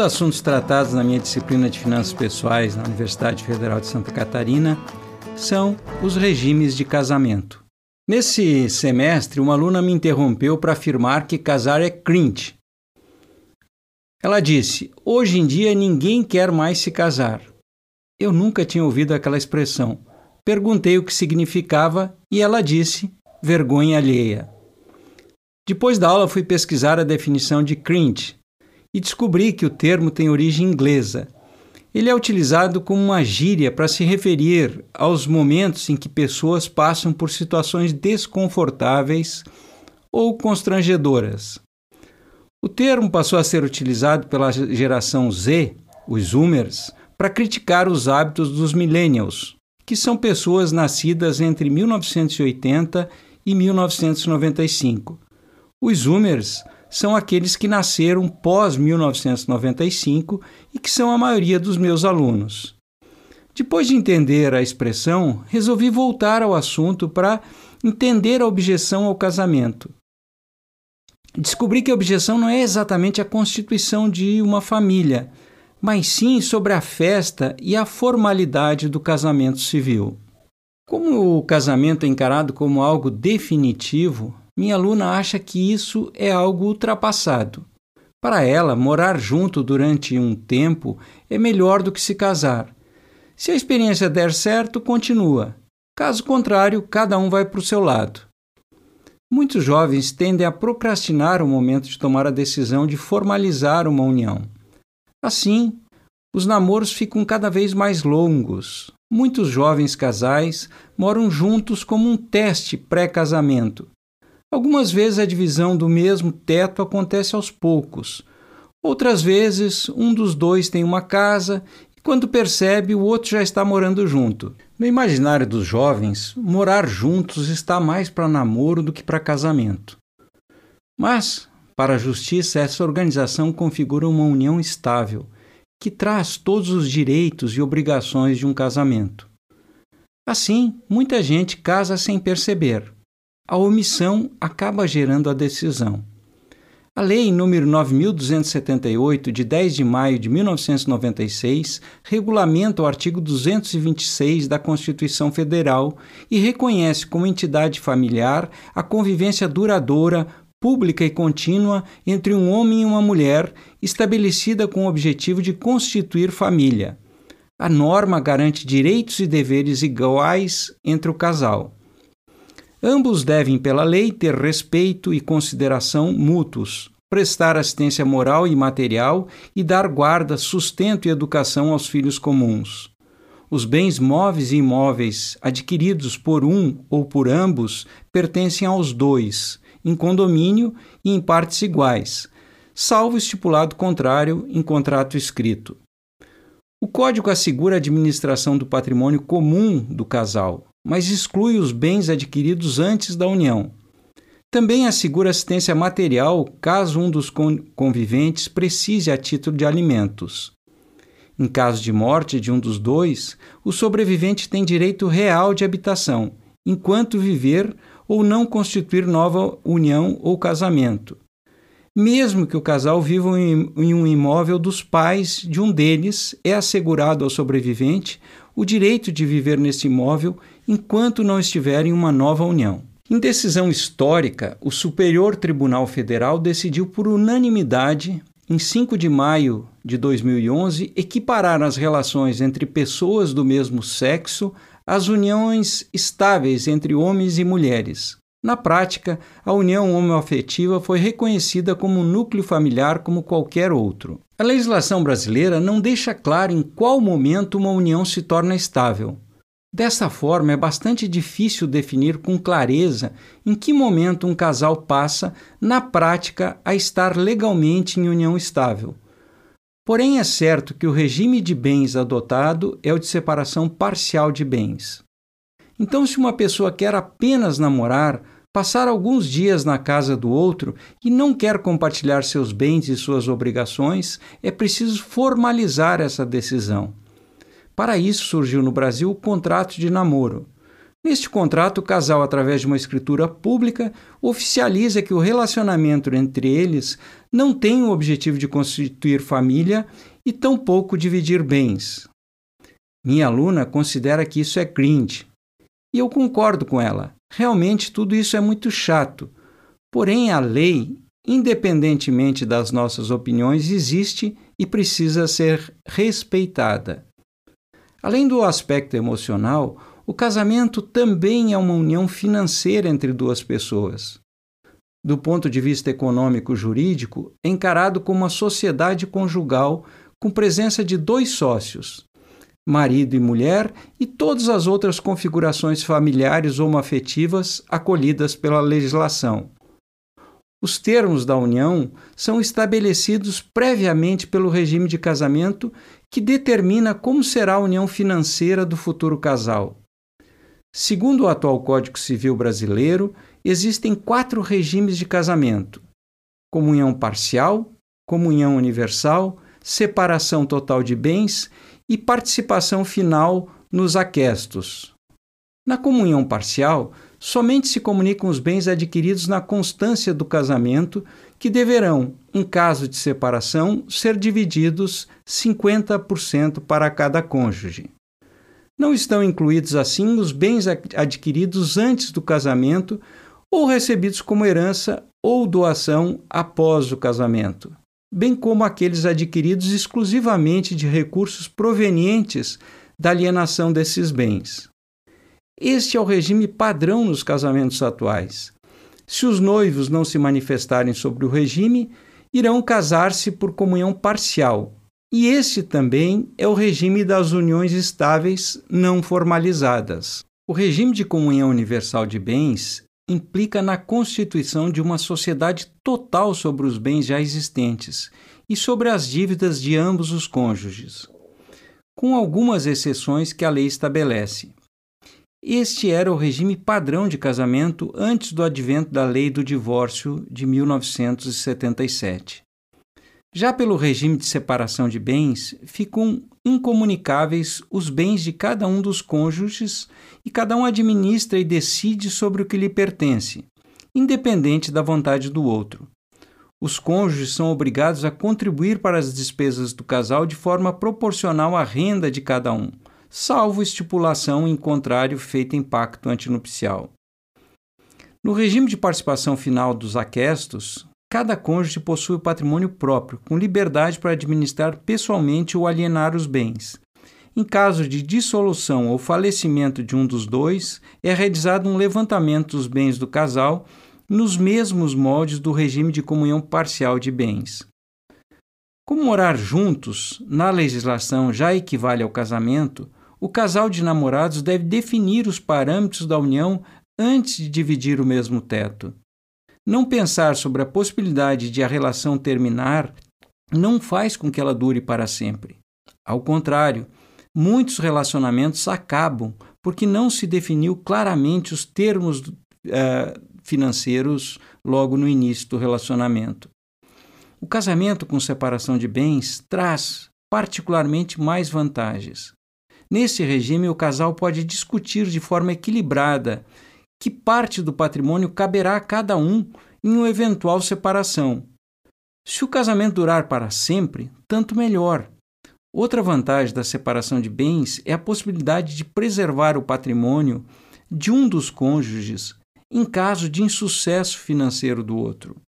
Dos assuntos tratados na minha disciplina de Finanças Pessoais na Universidade Federal de Santa Catarina são os regimes de casamento. Nesse semestre, uma aluna me interrompeu para afirmar que casar é cringe. Ela disse: Hoje em dia ninguém quer mais se casar. Eu nunca tinha ouvido aquela expressão. Perguntei o que significava e ela disse: vergonha alheia. Depois da aula, fui pesquisar a definição de cringe e descobri que o termo tem origem inglesa. Ele é utilizado como uma gíria para se referir aos momentos em que pessoas passam por situações desconfortáveis ou constrangedoras. O termo passou a ser utilizado pela geração Z, os Zoomers, para criticar os hábitos dos millennials, que são pessoas nascidas entre 1980 e 1995. Os Zoomers são aqueles que nasceram pós 1995 e que são a maioria dos meus alunos. Depois de entender a expressão, resolvi voltar ao assunto para entender a objeção ao casamento. Descobri que a objeção não é exatamente a constituição de uma família, mas sim sobre a festa e a formalidade do casamento civil. Como o casamento é encarado como algo definitivo, minha aluna acha que isso é algo ultrapassado. Para ela, morar junto durante um tempo é melhor do que se casar. Se a experiência der certo, continua. Caso contrário, cada um vai para o seu lado. Muitos jovens tendem a procrastinar o momento de tomar a decisão de formalizar uma união. Assim, os namoros ficam cada vez mais longos. Muitos jovens casais moram juntos como um teste pré-casamento, Algumas vezes a divisão do mesmo teto acontece aos poucos. Outras vezes, um dos dois tem uma casa e, quando percebe, o outro já está morando junto. No imaginário dos jovens, morar juntos está mais para namoro do que para casamento. Mas, para a justiça, essa organização configura uma união estável, que traz todos os direitos e obrigações de um casamento. Assim, muita gente casa sem perceber a omissão acaba gerando a decisão. A Lei nº 9278, de 10 de maio de 1996, regulamenta o artigo 226 da Constituição Federal e reconhece como entidade familiar a convivência duradoura, pública e contínua entre um homem e uma mulher, estabelecida com o objetivo de constituir família. A norma garante direitos e deveres iguais entre o casal. Ambos devem, pela lei, ter respeito e consideração mútuos, prestar assistência moral e material e dar guarda, sustento e educação aos filhos comuns. Os bens móveis e imóveis adquiridos por um ou por ambos pertencem aos dois, em condomínio e em partes iguais, salvo estipulado contrário em contrato escrito. O Código assegura a administração do patrimônio comum do casal, mas exclui os bens adquiridos antes da união. Também assegura assistência material caso um dos conviventes precise a título de alimentos. Em caso de morte de um dos dois, o sobrevivente tem direito real de habitação, enquanto viver ou não constituir nova união ou casamento. Mesmo que o casal viva em um imóvel dos pais de um deles, é assegurado ao sobrevivente o direito de viver nesse imóvel enquanto não estiver em uma nova união. Em decisão histórica, o Superior Tribunal Federal decidiu por unanimidade, em 5 de maio de 2011, equiparar as relações entre pessoas do mesmo sexo às uniões estáveis entre homens e mulheres. Na prática, a união homoafetiva foi reconhecida como um núcleo familiar como qualquer outro. A legislação brasileira não deixa claro em qual momento uma união se torna estável. Dessa forma, é bastante difícil definir com clareza em que momento um casal passa, na prática, a estar legalmente em união estável. Porém, é certo que o regime de bens adotado é o de separação parcial de bens. Então, se uma pessoa quer apenas namorar, passar alguns dias na casa do outro e não quer compartilhar seus bens e suas obrigações, é preciso formalizar essa decisão. Para isso surgiu no Brasil o contrato de namoro. Neste contrato, o casal, através de uma escritura pública, oficializa que o relacionamento entre eles não tem o objetivo de constituir família e tampouco dividir bens. Minha aluna considera que isso é cringe. E eu concordo com ela. Realmente tudo isso é muito chato. Porém, a lei, independentemente das nossas opiniões, existe e precisa ser respeitada. Além do aspecto emocional, o casamento também é uma união financeira entre duas pessoas. Do ponto de vista econômico-jurídico, é encarado como uma sociedade conjugal com presença de dois sócios, marido e mulher, e todas as outras configurações familiares ou afetivas acolhidas pela legislação. Os termos da união são estabelecidos previamente pelo regime de casamento que determina como será a união financeira do futuro casal. Segundo o atual Código Civil brasileiro, existem quatro regimes de casamento: comunhão parcial, comunhão universal, separação total de bens e participação final nos aquestos. Na comunhão parcial, somente se comunicam os bens adquiridos na constância do casamento, que deverão, em caso de separação, ser divididos 50% para cada cônjuge. Não estão incluídos, assim, os bens adquiridos antes do casamento ou recebidos como herança ou doação após o casamento, bem como aqueles adquiridos exclusivamente de recursos provenientes da alienação desses bens. Este é o regime padrão nos casamentos atuais. Se os noivos não se manifestarem sobre o regime, irão casar-se por comunhão parcial. E este também é o regime das uniões estáveis não formalizadas. O regime de comunhão universal de bens implica na constituição de uma sociedade total sobre os bens já existentes e sobre as dívidas de ambos os cônjuges, com algumas exceções que a lei estabelece. Este era o regime padrão de casamento antes do advento da Lei do Divórcio de 1977. Já pelo regime de separação de bens, ficam incomunicáveis os bens de cada um dos cônjuges e cada um administra e decide sobre o que lhe pertence, independente da vontade do outro. Os cônjuges são obrigados a contribuir para as despesas do casal de forma proporcional à renda de cada um salvo estipulação em contrário feita em pacto antinupcial. No regime de participação final dos aquestos, cada cônjuge possui o patrimônio próprio, com liberdade para administrar pessoalmente ou alienar os bens. Em caso de dissolução ou falecimento de um dos dois, é realizado um levantamento dos bens do casal nos mesmos moldes do regime de comunhão parcial de bens. Como morar juntos, na legislação já equivale ao casamento, o casal de namorados deve definir os parâmetros da união antes de dividir o mesmo teto. Não pensar sobre a possibilidade de a relação terminar não faz com que ela dure para sempre. Ao contrário, muitos relacionamentos acabam porque não se definiu claramente os termos uh, financeiros logo no início do relacionamento. O casamento com separação de bens traz particularmente mais vantagens. Nesse regime, o casal pode discutir de forma equilibrada que parte do patrimônio caberá a cada um em uma eventual separação. Se o casamento durar para sempre, tanto melhor. Outra vantagem da separação de bens é a possibilidade de preservar o patrimônio de um dos cônjuges em caso de insucesso financeiro do outro.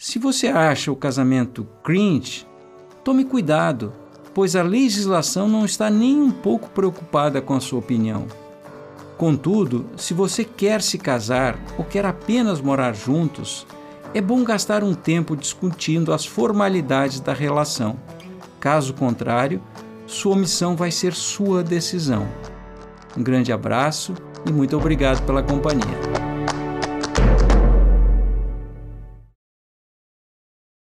Se você acha o casamento cringe, tome cuidado pois a legislação não está nem um pouco preocupada com a sua opinião. Contudo, se você quer se casar ou quer apenas morar juntos, é bom gastar um tempo discutindo as formalidades da relação. Caso contrário, sua omissão vai ser sua decisão. Um grande abraço e muito obrigado pela companhia.